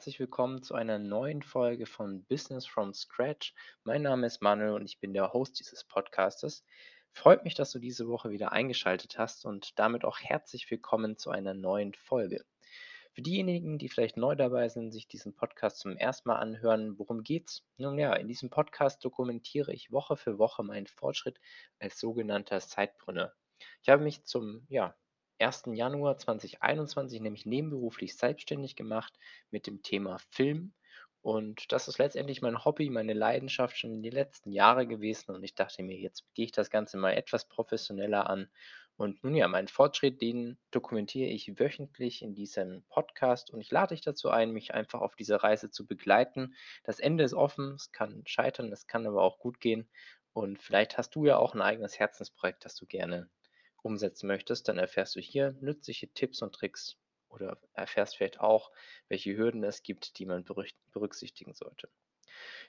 herzlich willkommen zu einer neuen Folge von Business from Scratch. Mein Name ist Manuel und ich bin der Host dieses Podcastes. Freut mich, dass du diese Woche wieder eingeschaltet hast und damit auch herzlich willkommen zu einer neuen Folge. Für diejenigen, die vielleicht neu dabei sind, sich diesen Podcast zum ersten Mal anhören, worum geht's? Nun ja, in diesem Podcast dokumentiere ich Woche für Woche meinen Fortschritt als sogenannter Zeitbrünner. Ich habe mich zum ja, 1. Januar 2021 nämlich nebenberuflich selbstständig gemacht mit dem Thema Film. Und das ist letztendlich mein Hobby, meine Leidenschaft schon in den letzten Jahren gewesen. Und ich dachte mir, jetzt gehe ich das Ganze mal etwas professioneller an. Und nun ja, meinen Fortschritt, den dokumentiere ich wöchentlich in diesem Podcast. Und ich lade dich dazu ein, mich einfach auf dieser Reise zu begleiten. Das Ende ist offen, es kann scheitern, es kann aber auch gut gehen. Und vielleicht hast du ja auch ein eigenes Herzensprojekt, das du gerne umsetzen möchtest, dann erfährst du hier nützliche Tipps und Tricks oder erfährst vielleicht auch, welche Hürden es gibt, die man berücksichtigen sollte.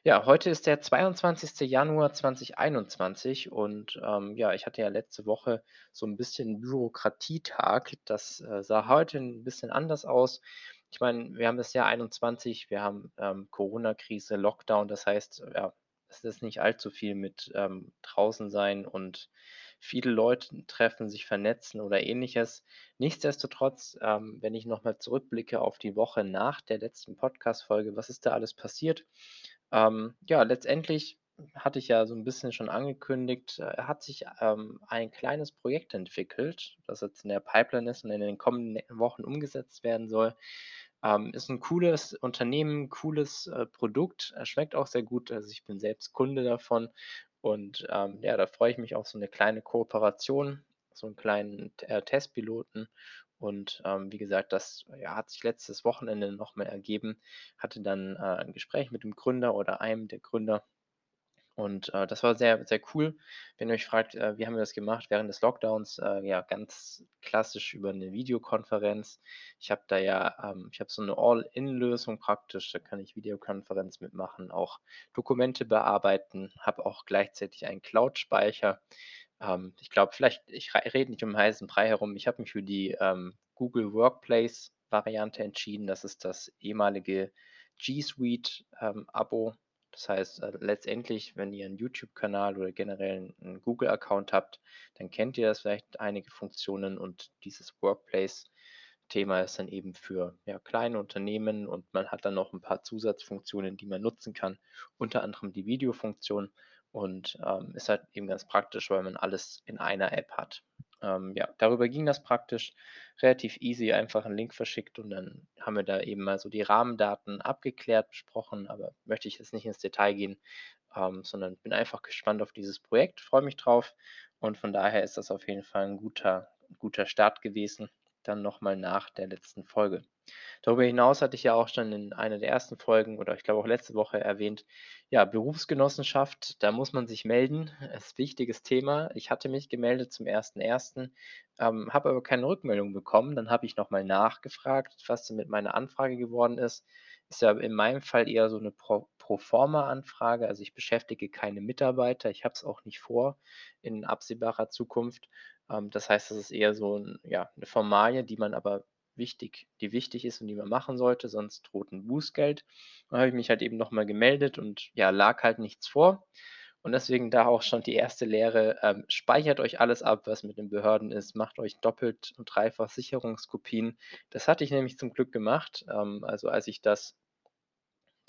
Ja, heute ist der 22. Januar 2021 und ähm, ja, ich hatte ja letzte Woche so ein bisschen Bürokratietag. Das äh, sah heute ein bisschen anders aus. Ich meine, wir haben das Jahr 21, wir haben ähm, Corona-Krise, Lockdown, das heißt, ja, es ist nicht allzu viel mit ähm, draußen sein und viele Leute treffen, sich vernetzen oder ähnliches. Nichtsdestotrotz, ähm, wenn ich nochmal zurückblicke auf die Woche nach der letzten Podcast-Folge, was ist da alles passiert? Ähm, ja, letztendlich hatte ich ja so ein bisschen schon angekündigt, äh, hat sich ähm, ein kleines Projekt entwickelt, das jetzt in der Pipeline ist und in den kommenden Wochen umgesetzt werden soll. Ähm, ist ein cooles Unternehmen, cooles äh, Produkt, äh, schmeckt auch sehr gut. Also ich bin selbst Kunde davon und ähm, ja, da freue ich mich auf so eine kleine Kooperation, so einen kleinen äh, Testpiloten. Und ähm, wie gesagt, das ja, hat sich letztes Wochenende nochmal ergeben. Hatte dann äh, ein Gespräch mit dem Gründer oder einem der Gründer und äh, das war sehr, sehr cool. Wenn ihr euch fragt, äh, wie haben wir das gemacht während des Lockdowns? Äh, ja, ganz klassisch über eine Videokonferenz. Ich habe da ja, ähm, ich habe so eine All-in-Lösung praktisch. Da kann ich Videokonferenz mitmachen, auch Dokumente bearbeiten, habe auch gleichzeitig einen Cloud-Speicher. Ähm, ich glaube, vielleicht, ich rede nicht um heißen Brei herum. Ich habe mich für die ähm, Google Workplace-Variante entschieden. Das ist das ehemalige G Suite-Abo. Das heißt, äh, letztendlich, wenn ihr einen YouTube-Kanal oder generell einen Google-Account habt, dann kennt ihr das vielleicht einige Funktionen und dieses Workplace-Thema ist dann eben für ja, kleine Unternehmen und man hat dann noch ein paar Zusatzfunktionen, die man nutzen kann, unter anderem die Videofunktion und ähm, ist halt eben ganz praktisch, weil man alles in einer App hat. Ähm, ja, darüber ging das praktisch relativ easy, einfach einen Link verschickt und dann haben wir da eben mal so die Rahmendaten abgeklärt, besprochen, aber möchte ich jetzt nicht ins Detail gehen, ähm, sondern bin einfach gespannt auf dieses Projekt, freue mich drauf und von daher ist das auf jeden Fall ein guter, guter Start gewesen, dann nochmal nach der letzten Folge. Darüber hinaus hatte ich ja auch schon in einer der ersten Folgen oder ich glaube auch letzte Woche erwähnt, ja, Berufsgenossenschaft, da muss man sich melden. Ist ein wichtiges Thema. Ich hatte mich gemeldet zum 1.1., ähm, habe aber keine Rückmeldung bekommen. Dann habe ich nochmal nachgefragt, was denn mit meiner Anfrage geworden ist. Ist ja in meinem Fall eher so eine Pro Proforma-Anfrage. Also ich beschäftige keine Mitarbeiter. Ich habe es auch nicht vor in absehbarer Zukunft. Ähm, das heißt, das ist eher so ein, ja, eine Formalie, die man aber wichtig, die wichtig ist und die man machen sollte, sonst droht ein Bußgeld. Dann habe ich mich halt eben nochmal gemeldet und ja, lag halt nichts vor. Und deswegen da auch schon die erste Lehre, ähm, speichert euch alles ab, was mit den Behörden ist, macht euch doppelt und dreifach Sicherungskopien. Das hatte ich nämlich zum Glück gemacht. Ähm, also als ich das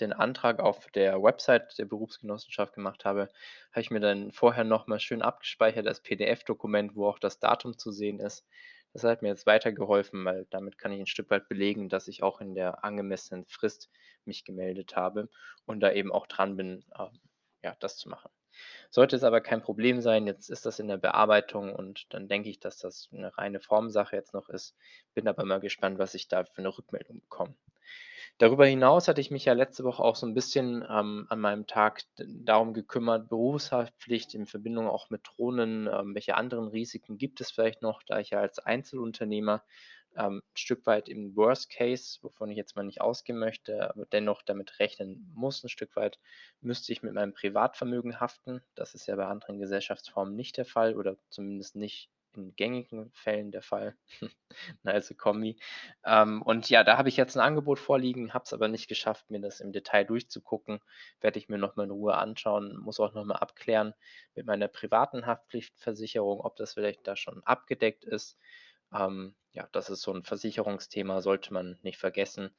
den Antrag auf der Website der Berufsgenossenschaft gemacht habe, habe ich mir dann vorher nochmal schön abgespeichert als PDF-Dokument, wo auch das Datum zu sehen ist. Das hat mir jetzt weitergeholfen, weil damit kann ich ein Stück weit belegen, dass ich auch in der angemessenen Frist mich gemeldet habe und da eben auch dran bin, ähm, ja, das zu machen. Sollte es aber kein Problem sein, jetzt ist das in der Bearbeitung und dann denke ich, dass das eine reine Formsache jetzt noch ist. Bin aber mal gespannt, was ich da für eine Rückmeldung bekomme. Darüber hinaus hatte ich mich ja letzte Woche auch so ein bisschen, ähm, an meinem Tag darum gekümmert, Berufshaftpflicht in Verbindung auch mit Drohnen, ähm, welche anderen Risiken gibt es vielleicht noch, da ich ja als Einzelunternehmer, ähm, 'n Stück weit im Worst Case, wovon ich jetzt mal nicht ausgehen möchte, aber dennoch damit rechnen muss ein Stück weit, müsste ich mit meinem Privatvermögen haften. Das ist ja bei anderen Gesellschaftsformen nicht der Fall oder zumindest nicht in gängigen Fällen der Fall. Also Kombi. Ähm, und ja, da habe ich jetzt 'n Angebot vorliegen, habe es aber nicht geschafft, mir das im Detail durchzugucken. Werde ich mir noch mal in Ruhe anschauen, muss auch noch mal abklären mit meiner privaten Haftpflichtversicherung, ob das vielleicht da schon abgedeckt ist. Ähm, ja, das ist so 'n Versicherungsthema, sollte man nicht vergessen.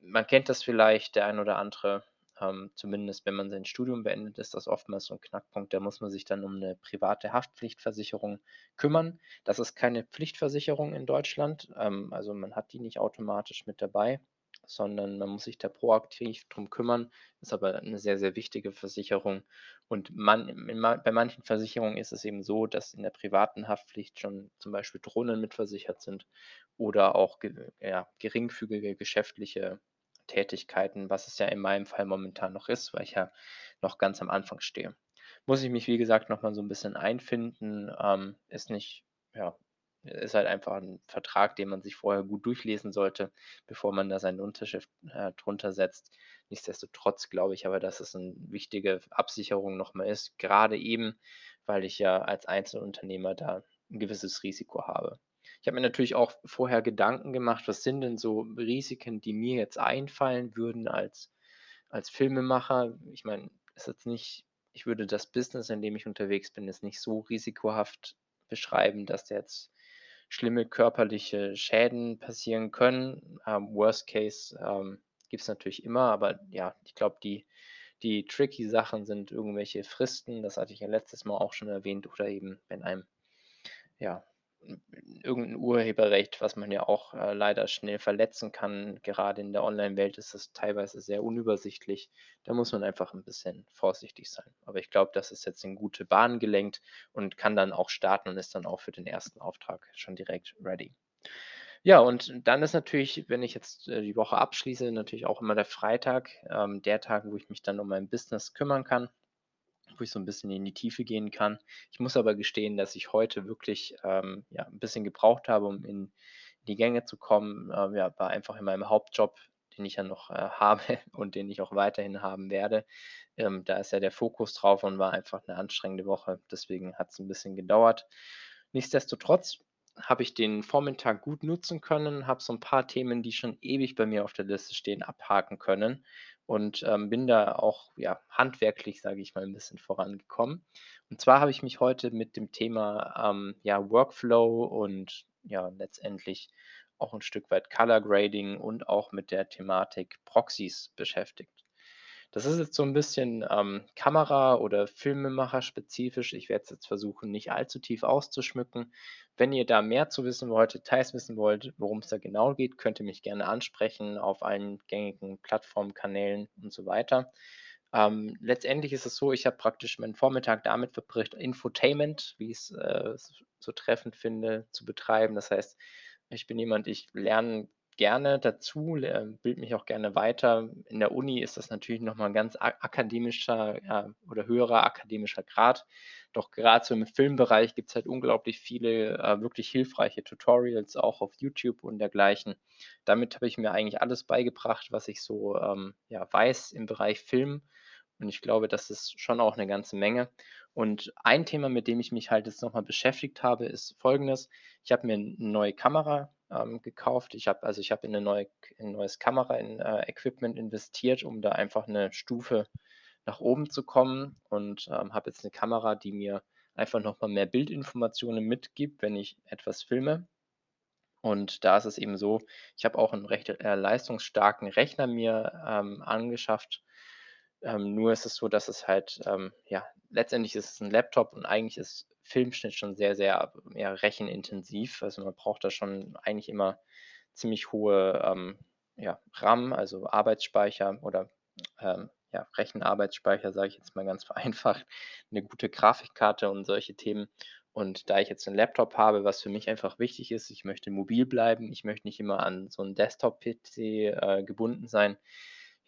Man kennt das vielleicht, der ein oder andere, ähm, zumindest wenn man sein Studium beendet, ist das oftmals so 'n Knackpunkt. Da muss man sich dann um 'ne private Haftpflichtversicherung kümmern. Das ist keine Pflichtversicherung in Deutschland, ähm, also man hat die nicht automatisch mit dabei, sondern man muss sich da proaktiv drum kümmern, ist aber 'ne sehr, sehr wichtige Versicherung. Und man in bei manchen Versicherungen ist es eben so, dass in der privaten Haftpflicht schon zum Beispiel Drohnen mitversichert sind oder auch ja, geringfügige geschäftliche Tätigkeiten, was es ja in meinem Fall momentan noch ist, weil ich ja noch ganz am Anfang stehe. Muss ich mich, wie gesagt, noch mal so 'n bisschen einfinden, ähm, ist nicht ja, ist halt einfach 'n Vertrag, den man sich vorher gut durchlesen sollte, bevor man da seine Unterschrift, äh, drunter setzt. Nichtsdestotrotz glaube ich aber, dass es 'n wichtige Absicherung noch mal ist, grade eben, weil ich ja als Einzelunternehmer da 'n gewisses Risiko habe. Ich habe mir natürlich auch vorher Gedanken gemacht, was sind denn so Risiken, die mir jetzt einfallen würden als als Filmemacher? Ich meine, ist jetzt nicht ich würde das Business, in dem ich unterwegs bin, jetzt nicht so risikohaft beschreiben, dass da jetzt schlimme körperliche Schäden passieren können. Ähm, Worst Case, ähm, gibt's natürlich immer, aber ja, ich glaube, die die tricky Sachen sind irgendwelche Fristen, das hatte ich ja letztes Mal auch schon erwähnt, oder eben, wenn einem, ja, hm, irgend 'n Urheberrecht, was man ja auch, äh, leider schnell verletzen kann. Gerade in der Onlinewelt ist das teilweise sehr unübersichtlich. Da muss man einfach 'n bisschen vorsichtig sein. Aber ich glaube, das ist jetzt in gute Bahnen gelenkt und kann dann auch starten und ist dann auch für den 1. Auftrag schon direkt ready. Ja, und dann ist natürlich, wenn ich jetzt, äh, die Woche abschließe, natürlich auch immer der Freitag, ähm, der Tag, wo ich mich dann um mein Business kümmern kann, wo ich so 'n bisschen in die Tiefe gehen kann. Ich muss aber gestehen, dass ich heute wirklich, ähm, ja, 'n bisschen gebraucht habe, um in die Gänge zu kommen. Ähm, ja, war einfach in meinem Hauptjob, den ich ja noch, äh, habe und den ich auch weiterhin haben werde. Ähm, da ist ja der Fokus drauf und war einfach 'ne anstrengende Woche. Deswegen hat's 'n bisschen gedauert. Nichtsdestotrotz habe ich den Vormittag gut nutzen können, habe so 'n paar Themen, die schon ewig bei mir auf der Liste stehen, abhaken können und, ähm, bin da auch, ja, handwerklich, sage ich mal, 'n bisschen vorangekommen. Und zwar habe ich mich heute mit dem Thema, ähm, ja, Workflow und ja, letztendlich auch 'n Stück weit Color Grading und auch mit der Thematik Proxys beschäftigt. Das ist jetzt so 'n bisschen, ähm, Kamera oder Filmemacher-spezifisch. Ich werde es jetzt versuchen, nicht allzu tief auszuschmücken. Wenn ihr da mehr zu wissen wollt, Details wissen wollt, worum's da genau geht, könnt ihr mich gerne ansprechen auf allen gängigen Plattformen, Kanälen und so weiter. Ähm, letztendlich ist es so, ich habe praktisch meinen Vormittag damit verbracht, Infotainment, wie ich's, äh, so treffend finde, zu betreiben. Das heißt, ich bin jemand, ich lerne gerne dazu, ähm, bilde mich auch gerne weiter. In der Uni ist das natürlich noch mal 'n ganz akademischer, ja, oder höherer akademischer Grad. Doch grad so im Filmbereich gibt's halt unglaublich viele, äh, wirklich hilfreiche Tutorials auch auf YouTube und dergleichen. Damit habe ich mir eigentlich alles beigebracht, was ich so, ähm, ja, weiß im Bereich Film. Und ich glaube, das ist schon auch 'ne ganze Menge. Und ein Thema, mit dem ich mich halt jetzt noch mal beschäftigt habe, ist Folgendes: Ich habe mir 'n neue Kamera, ähm, gekauft. Ich habe also, ich habe in 'ne neue K in 'n neues Kamera in äh, investiert, um da einfach 'ne Stufe nach oben zu kommen und, ähm, habe jetzt 'ne Kamera, die mir einfach noch mal mehr Bildinformationen mitgibt, wenn ich etwas filme. Und da ist es eben so, ich habe auch 'n recht, äh, leistungsstarken Rechner mir, ähm, angeschafft. Ähm, nur ist es so, dass es halt, ähm, ja letztendlich ist es 'n Laptop und eigentlich ist Filmschnitt schon sehr, sehr, ja, rechenintensiv. Also, man braucht da schon eigentlich immer ziemlich hohe, ähm, ja, RAM, also Arbeitsspeicher oder, ähm, ja, Rechenarbeitsspeicher, sage ich jetzt mal ganz vereinfacht, 'ne gute Grafikkarte und solche Themen. Und da ich jetzt 'n Laptop habe, was für mich einfach wichtig ist, ich möchte mobil bleiben, ich möchte nicht immer an so 'n Desktop-PC, äh, gebunden sein.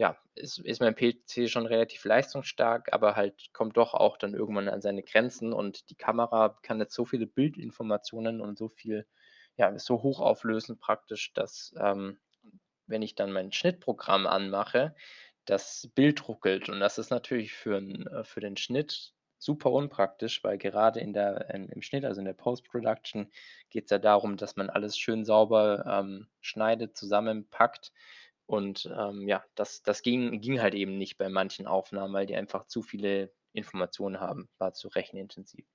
Ja, ist ist mein PC schon relativ leistungsstark, aber halt kommt doch auch dann irgendwann an seine Grenzen und die Kamera kann jetzt so viele Bildinformationen und so viel ja, ist so hochauflösend praktisch, dass, ähm, wenn ich dann mein Schnittprogramm anmache, das Bild ruckelt. Und das ist natürlich für äh, für den Schnitt super unpraktisch, weil gerade in der in im Schnitt, also in der Post-Production, geht's ja darum, dass man alles schön sauber, ähm, schneidet, zusammenpackt und, ähm, ja, das das ging ging halt eben nicht bei manchen Aufnahmen, weil die einfach zu viele Informationen haben, war zu rechenintensiv.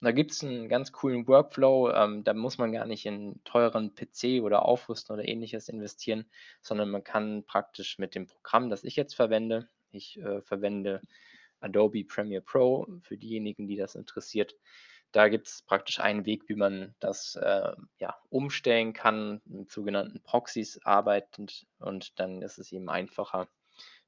Und da gibt's 'n ganz coolen Workflow, ähm, da muss man gar nicht in teuren PC oder Aufrüsten oder Ähnliches investieren, sondern man kann praktisch mit dem Programm, das ich jetzt verwende ich, äh, verwende Adobe Premiere Pro für diejenigen, die das interessiert. Da gibt's praktisch einen Weg, wie man das, äh, ja, umstellen kann, mit sogenannten Proxys arbeitend und dann ist es eben einfacher,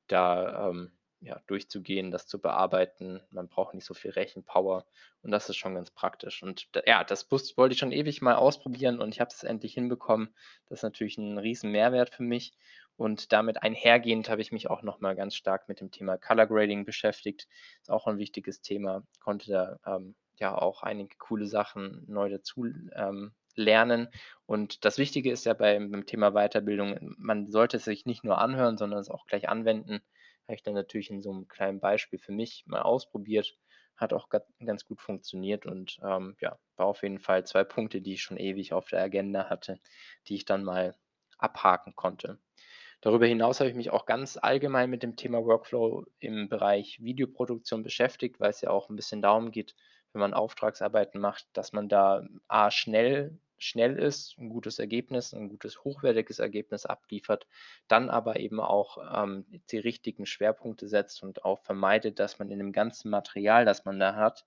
da, ähm, ja, durchzugehen, das zu bearbeiten. Man braucht nicht so viel Rechenpower und das ist schon ganz praktisch. Und ja, das wollte ich schon ewig mal ausprobieren und ich habe es endlich hinbekommen. Das ist natürlich 'n riesen Mehrwert für mich und damit einhergehend habe ich mich auch noch mal ganz stark mit dem Thema Color Grading beschäftigt. Ist auch 'n wichtiges Thema, konnte da, ähm, ja auch einige coole Sachen neu dazu ähm, lernen. Und das Wichtige ist ja beim beim Thema Weiterbildung, man sollte es sich nicht nur anhören, sondern es auch gleich anwenden. Habe ich dann natürlich in so 'nem kleinen Beispiel für mich mal ausprobiert. Hat auch ga ganz gut funktioniert und, ähm, ja, war auf jeden Fall 2 Punkte, die ich schon ewig auf der Agenda hatte, die ich dann mal abhaken konnte. Darüber hinaus habe ich mich auch ganz allgemein mit dem Thema Workflow im Bereich Videoproduktion beschäftigt, weil's ja auch 'n bisschen darum geht, wenn man Auftragsarbeiten macht, dass man da A schnell schnell ist, 'n gutes Ergebnis 'n gutes hochwertiges Ergebnis abliefert, dann aber eben auch, ähm, die richtigen Schwerpunkte setzt und auch vermeidet, dass man in dem ganzen Material, das man da hat,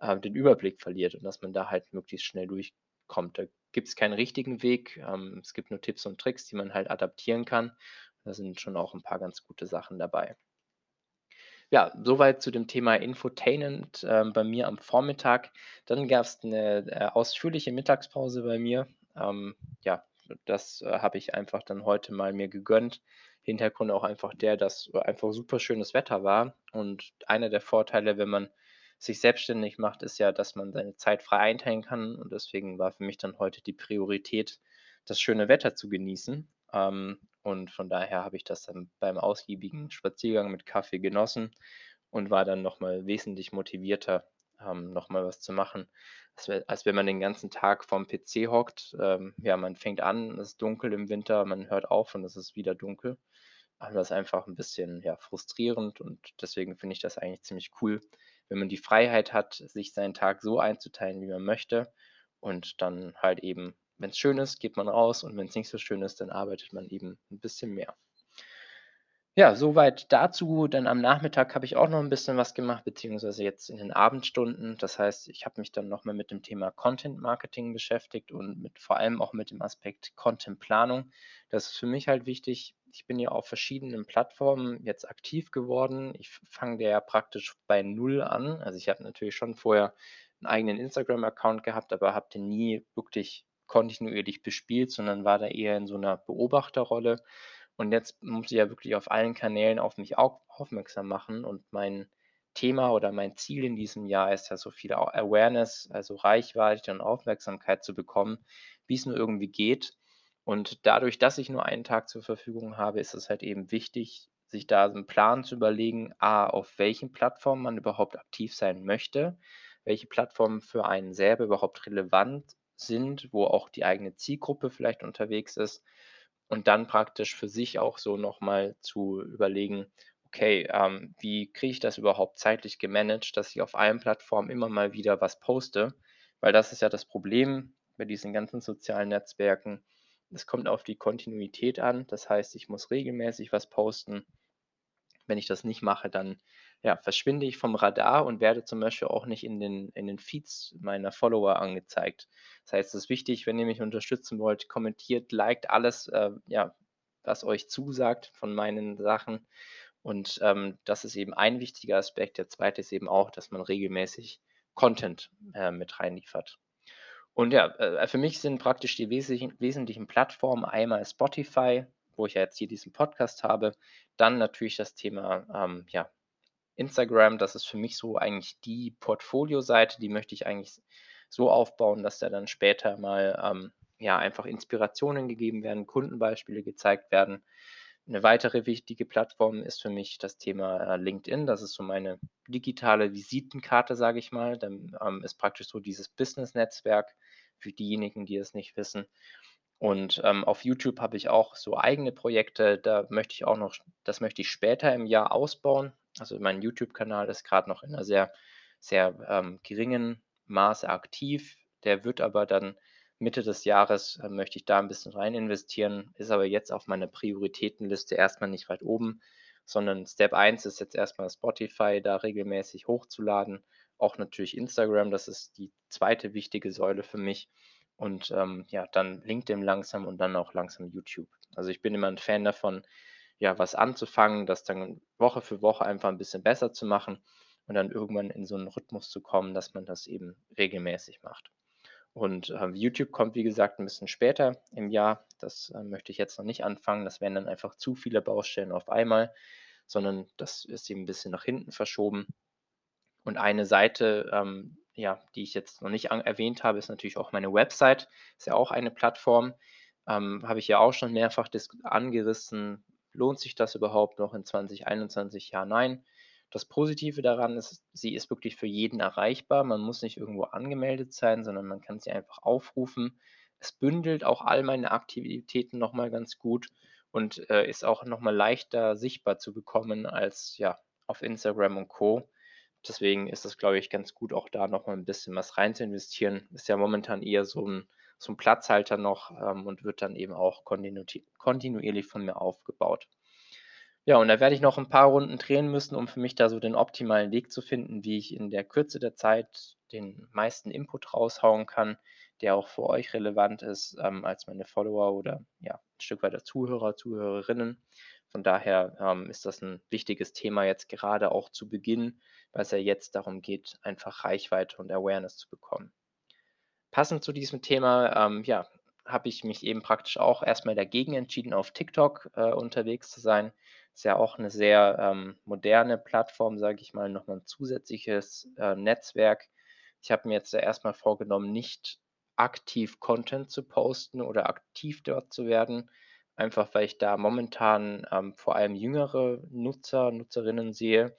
äh, den Überblick verliert und dass man da halt möglichst schnell durchkommt. Da gibt's keinen richtigen Weg, ähm, es gibt nur Tipps und Tricks, die man halt adaptieren kann. Da sind schon auch 'n paar ganz gute Sachen dabei. Ja, soweit zu dem Thema Infotainment, ähm, bei mir am Vormittag. Dann gab's 'ne, äh, ausführliche Mittagspause bei mir. Ähm, ja, das, äh, habe ich einfach dann heute mal mir gegönnt. Hintergrund auch einfach der, dass einfach super schönes Wetter war und einer der Vorteile, wenn man sich selbstständig macht, ist ja, dass man seine Zeit frei einteilen kann und deswegen war für mich dann heute die Priorität, das schöne Wetter zu genießen. Ähm, und von daher habe ich das dann beim ausgiebigen Spaziergang mit Kaffee genossen und war dann noch mal wesentlich motivierter, ähm, noch mal was zu machen, als als wenn man den ganzen Tag vorm PC hockt. Ähm, ja, man fängt an, es ist dunkel im Winter, man hört auf und es ist wieder dunkel. Aber das ist einfach 'n bisschen, ja, frustrierend und deswegen finde ich das eigentlich ziemlich cool, wenn man die Freiheit hat, sich seinen Tag so einzuteilen, wie man möchte und dann halt eben, wenn's schön ist, geht man raus und wenn's nicht so schön ist, dann arbeitet man eben 'n bisschen mehr. Ja, soweit dazu. Dann am Nachmittag habe ich auch noch 'n bisschen was gemacht, beziehungsweise jetzt in den Abendstunden. Das heißt, ich habe mich dann noch mal mit dem Thema Content Marketing beschäftigt und mit vor allem auch mit dem Aspekt Content-Planung. Das ist für mich halt wichtig. Ich bin ja auf verschiedenen Plattformen jetzt aktiv geworden. Ich fange ja praktisch bei 0 an. Also, ich habe natürlich schon vorher 'n eigenen Instagram-Account gehabt, aber habe den nie wirklich kontinuierlich bespielt, sondern war da eher in so 'ner Beobachterrolle. Und jetzt muss ich ja wirklich auf allen Kanälen auf mich au aufmerksam machen und mein Thema oder mein Ziel in diesem Jahr ist ja, so viel Awareness, also Reichweite und Aufmerksamkeit zu bekommen, wie's nur irgendwie geht. Und dadurch, dass ich nur einen Tag zur Verfügung habe, ist es halt eben wichtig, sich da so 'n Plan zu überlegen, A, auf welchen Plattformen man überhaupt aktiv sein möchte, welche Plattformen für einen selber überhaupt relevant sind, wo auch die eigene Zielgruppe vielleicht unterwegs ist. Und dann praktisch für sich auch so noch mal zu überlegen: „Okay, ähm, wie kriege ich das überhaupt zeitlich gemanagt, dass ich auf allen Plattformen immer mal wieder was poste?“ Weil das ist ja das Problem bei diesen ganzen sozialen Netzwerken. Es kommt auf die Kontinuität an. Das heißt, ich muss regelmäßig was posten. Wenn ich das nicht mache, dann, ja, verschwinde ich vom Radar und werde zum Beispiel auch nicht in den in den Feeds meiner Follower angezeigt. Das heißt, es ist wichtig, wenn ihr mich unterstützen wollt, kommentiert, liked alles, äh, ja, was euch zusagt von meinen Sachen. Und, ähm, das ist eben ein wichtiger Aspekt. Der 2. ist eben auch, dass man regelmäßig Content, äh, mit reinliefert. Und ja, äh, für mich sind praktisch die wesentlichen wesentlichen Plattformen einmal Spotify, wo ich ja jetzt hier diesen Podcast habe, dann natürlich das Thema, ähm, ja, Instagram. Das ist für mich so eigentlich die Portfolioseite, die möchte ich eigentlich so aufbauen, dass da dann später mal, ähm, ja, einfach Inspirationen gegeben werden, Kundenbeispiele gezeigt werden. 'Ne weitere wichtige Plattform ist für mich das Thema, äh, LinkedIn. Das ist so meine digitale Visitenkarte, sage ich mal. Dann, ähm, ist praktisch so dieses Business-Netzwerk für diejenigen, die es nicht wissen. Und, ähm, auf YouTube habe ich auch so eigene Projekte, da möchte ich auch noch das möchte ich später im Jahr ausbauen. Also, mein YouTube-Kanal ist grad noch in 'ner sehr, sehr, ähm, geringen Maße aktiv. Der wird aber dann Mitte des Jahres, äh, möchte ich da 'n bisschen rein investieren, ist aber jetzt auf meiner Prioritätenliste erst mal nicht weit oben, sondern Step 1 ist jetzt erst mal Spotify da regelmäßig hochzuladen, auch natürlich Instagram, das ist die 2. wichtige Säule für mich und, ähm, ja, dann LinkedIn langsam und dann auch langsam YouTube. Also, ich bin immer 'n Fan davon, ja, was anzufangen, das dann Woche für Woche einfach 'n bisschen besser zu machen und dann irgendwann in so 'n Rhythmus zu kommen, dass man das eben regelmäßig macht. Und, ähm, YouTube kommt, wie gesagt, 'n bisschen später im Jahr. Das, äh, möchte ich jetzt noch nicht anfangen. Das wären dann einfach zu viele Baustellen auf einmal, sondern das ist eben 'n bisschen nach hinten verschoben. Und eine Seite, ähm, ja, die ich jetzt noch nicht erwähnt habe, ist natürlich auch meine Website. Ist ja auch eine Plattform, ähm, habe ich ja auch schon mehrfach angerissen. Lohnt sich das überhaupt noch in 2021? Ja, nein. Das Positive daran ist, sie ist wirklich für jeden erreichbar. Man muss nicht irgendwo angemeldet sein, sondern man kann sie einfach aufrufen. Es bündelt auch all meine Aktivitäten noch mal ganz gut und, äh, ist auch noch mal leichter sichtbar zu bekommen als, ja, auf Instagram und Co. Deswegen ist es, glaube ich, ganz gut, auch da noch mal 'n bisschen was rein zu investieren. Ist ja momentan eher so 'n 'n Platzhalter noch, ähm, und wird dann eben auch kontinuierlich von mir aufgebaut. Ja, und da werde ich noch 'n paar Runden drehen müssen, um für mich da so den optimalen Weg zu finden, wie ich in der Kürze der Zeit den meisten Input raushauen kann, der auch für euch relevant ist, ähm, als meine Follower oder, ja, 'n Stück weit der Zuhörer, Zuhörerinnen. Von daher, ähm, ist das 'n wichtiges Thema jetzt gerade auch zu Beginn, weil's ja jetzt darum geht, einfach Reichweite und Awareness zu bekommen. Passend zu diesem Thema, ähm, ja, habe ich mich eben praktisch auch erst mal dagegen entschieden, auf TikTok, äh, unterwegs zu sein. Ist ja auch 'ne sehr, ähm, moderne Plattform, sage ich mal, noch mal 'n zusätzliches, äh, Netzwerk. Ich habe mir jetzt da erst mal vorgenommen, nicht aktiv Content zu posten oder aktiv dort zu werden, einfach weil ich da momentan, ähm, vor allem jüngere Nutzer, Nutzerinnen sehe,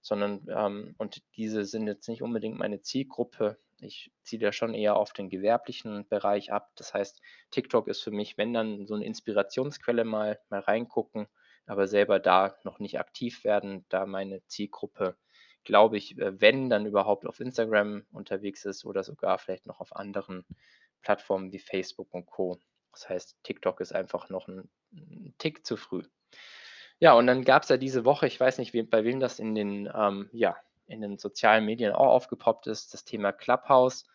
sondern, ähm und diese sind jetzt nicht unbedingt meine Zielgruppe. Ich ziele da schon eher auf den gewerblichen Bereich ab. Das heißt, TikTok ist für mich, wenn dann so 'ne Inspirationsquelle mal mal reingucken, aber selber da noch nicht aktiv werden, da meine Zielgruppe, glaube ich, äh, wenn, dann überhaupt auf Instagram unterwegs ist oder sogar vielleicht noch auf anderen Plattformen wie Facebook und Co. Das heißt, TikTok ist einfach noch 'n 'n Tick zu früh. Ja, und dann gab's ja diese Woche ich weiß nicht, bei wem das in den, ähm, ja, in den sozialen Medien auch aufgepoppt ist, das Thema Clubhouse.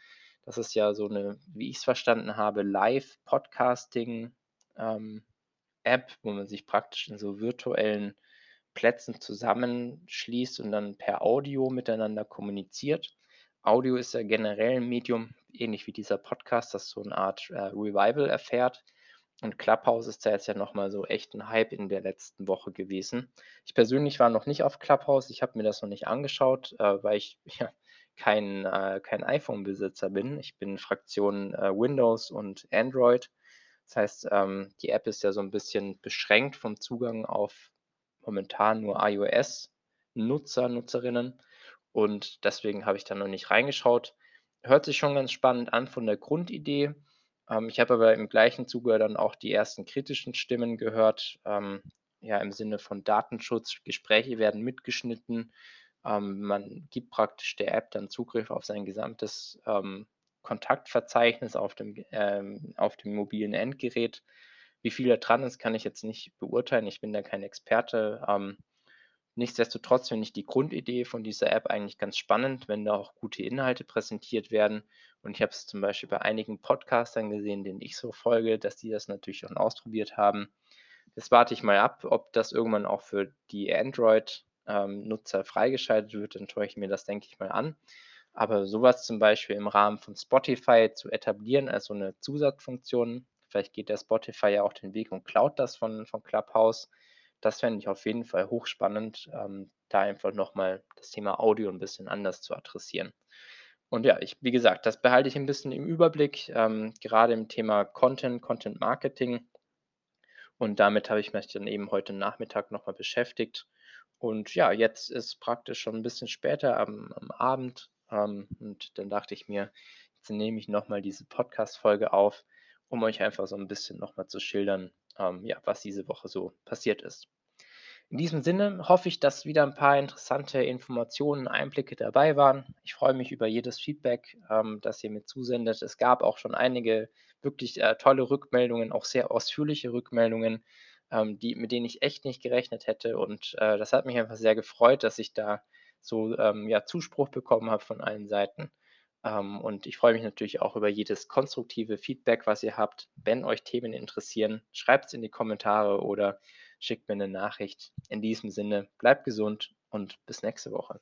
Das ist ja so 'ne, wie ich's verstanden habe, Live-Podcasting, ähm, wo man sich praktisch in so virtuellen Plätzen zusammenschließt und dann per Audio miteinander kommuniziert. Audio ist ja generell 'n Medium, ähnlich wie dieser Podcast, das so 'ne Art, äh, Revival erfährt. Und Clubhouse ist da jetzt ja noch mal so echt 'n Hype in der letzten Woche gewesen. Ich persönlich war noch nicht auf Clubhouse. Ich habe mir das noch nicht angeschaut, äh, weil ich, ja, kein, äh kein iPhone-Besitzer bin. Ich bin Fraktion, äh, Windows und Android. Das heißt, ähm, die App ist ja so 'n bisschen beschränkt vom Zugang auf momentan nur iOS-Nutzer, Nutzerinnen und deswegen habe ich da noch nicht reingeschaut. Hört sich schon ganz spannend an von der Grundidee. Ähm, ich habe aber im gleichen Zuge dann auch die ersten kritischen Stimmen gehört, ähm, ja, im Sinne von Datenschutz. Gespräche werden mitgeschnitten. Ähm, man gibt praktisch der App dann Zugriff auf sein gesamtes, ähm, Kontaktverzeichnis auf dem ähm, auf dem mobilen Endgerät. Wie viel da dran ist, kann ich jetzt nicht beurteilen. Ich bin da kein Experte. Nichtsdestotrotz finde ich die Grundidee von dieser App eigentlich ganz spannend, wenn da auch gute Inhalte präsentiert werden. Und ich habe es zum Beispiel bei einigen Podcastern gesehen, denen ich so folge, dass die das natürlich schon ausprobiert haben. Jetzt warte ich mal ab, ob das irgendwann auch für die Android ähm, Nutzer freigeschaltet wird, dann schaue ich mir das, denke ich mal, an. Aber so was zum Beispiel im Rahmen von Spotify zu etablieren als so 'ne Zusatzfunktion vielleicht geht der Spotify ja auch den Weg und klaut das von von Clubhouse. Das fände ich auf jeden Fall hochspannend, ähm, da einfach noch mal das Thema Audio 'n bisschen anders zu adressieren. Und ja, ich wie gesagt, das behalte ich 'n bisschen im Überblick, ähm, gerade im Thema Content, Content Marketing. Und damit habe ich mich dann eben heute Nachmittag noch mal beschäftigt. Und ja, jetzt ist praktisch schon ein bisschen später am am Abend, ähm, und dann dachte ich mir: „Jetzt nehme ich noch mal diese Podcast-Folge auf, um euch einfach so ein bisschen noch mal zu schildern, ähm, ja, was diese Woche so passiert ist.“ In diesem Sinne hoffe ich, dass wieder ein paar interessante Informationen, Einblicke dabei waren. Ich freue mich über jedes Feedback, ähm, das ihr mir zusendet. Es gab auch schon einige wirklich, äh, tolle Rückmeldungen, auch sehr ausführliche Rückmeldungen, ähm, die mit denen ich echt nicht gerechnet hätte. Und, äh, das hat mich einfach sehr gefreut, dass ich da so, ähm, ja, Zuspruch bekommen habe von allen Seiten. Ähm, und ich freue mich natürlich auch über jedes konstruktive Feedback, was ihr habt. Wenn euch Themen interessieren, schreibt es in die Kommentare oder schickt mir eine Nachricht. In diesem Sinne, bleibt gesund und bis nächste Woche.